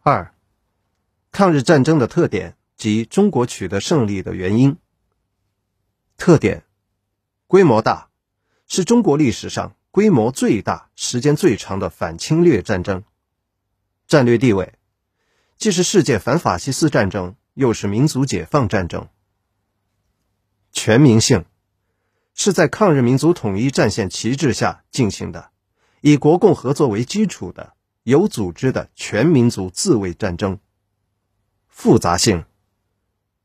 二、抗日战争的特点及中国取得胜利的原因。特点：规模大，是中国历史上规模最大、时间最长的反侵略战争。战略地位，既是世界反法西斯战争，又是民族解放战争。全民性，是在抗日民族统一战线旗帜下进行的，以国共合作为基础的。有组织的全民族自卫战争。复杂性，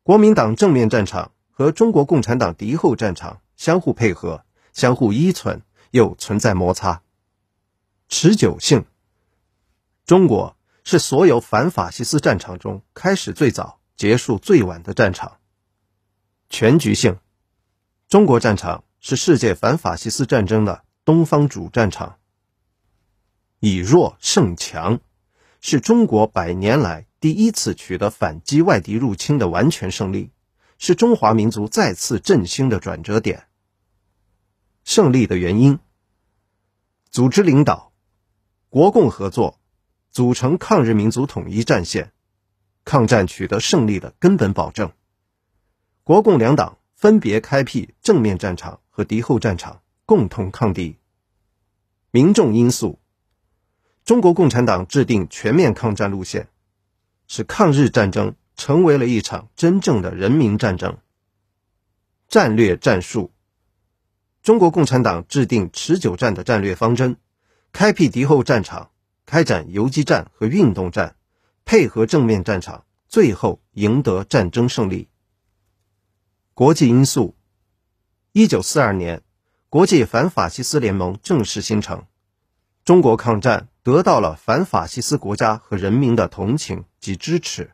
国民党正面战场和中国共产党敌后战场相互配合、相互依存，又存在摩擦。持久性，中国是所有反法西斯战场中开始最早、结束最晚的战场。全局性，中国战场是世界反法西斯战争的东方主战场。以弱胜强，是中国百年来第一次取得反击外敌入侵的完全胜利，是中华民族再次振兴的转折点。胜利的原因：组织领导，国共合作，组成抗日民族统一战线，抗战取得胜利的根本保证。国共两党分别开辟正面战场和敌后战场，共同抗敌。民众因素。中国共产党制定全面抗战路线，使抗日战争成为了一场真正的人民战争。战略战术，中国共产党制定持久战的战略方针，开辟敌后战场，开展游击战和运动战，配合正面战场，最后赢得战争胜利。国际因素，一九四二年，国际反法西斯联盟正式形成，中国抗战。得到了反法西斯国家和人民的同情及支持。